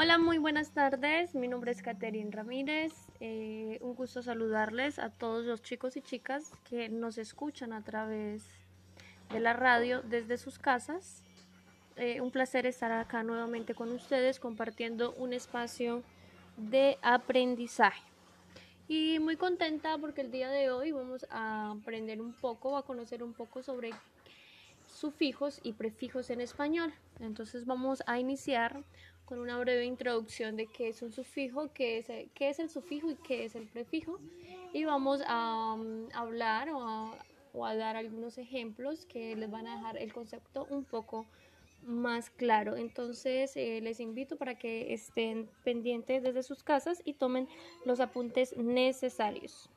Hola, muy buenas tardes. Mi nombre es Caterine Ramírez. Eh, un gusto saludarles a todos los chicos y chicas que nos escuchan a través de la radio desde sus casas. Eh, un placer estar acá nuevamente con ustedes compartiendo un espacio de aprendizaje. Y muy contenta porque el día de hoy vamos a aprender un poco, a conocer un poco sobre sufijos y prefijos en español. Entonces vamos a iniciar con una breve introducción de qué es un sufijo, qué es, qué es el sufijo y qué es el prefijo. Y vamos a, um, hablar o a, dar algunos ejemplos que les van a dejar el concepto un poco más claro. Entonces eh, les invito para que estén pendientes desde sus casas y tomen los apuntes necesarios.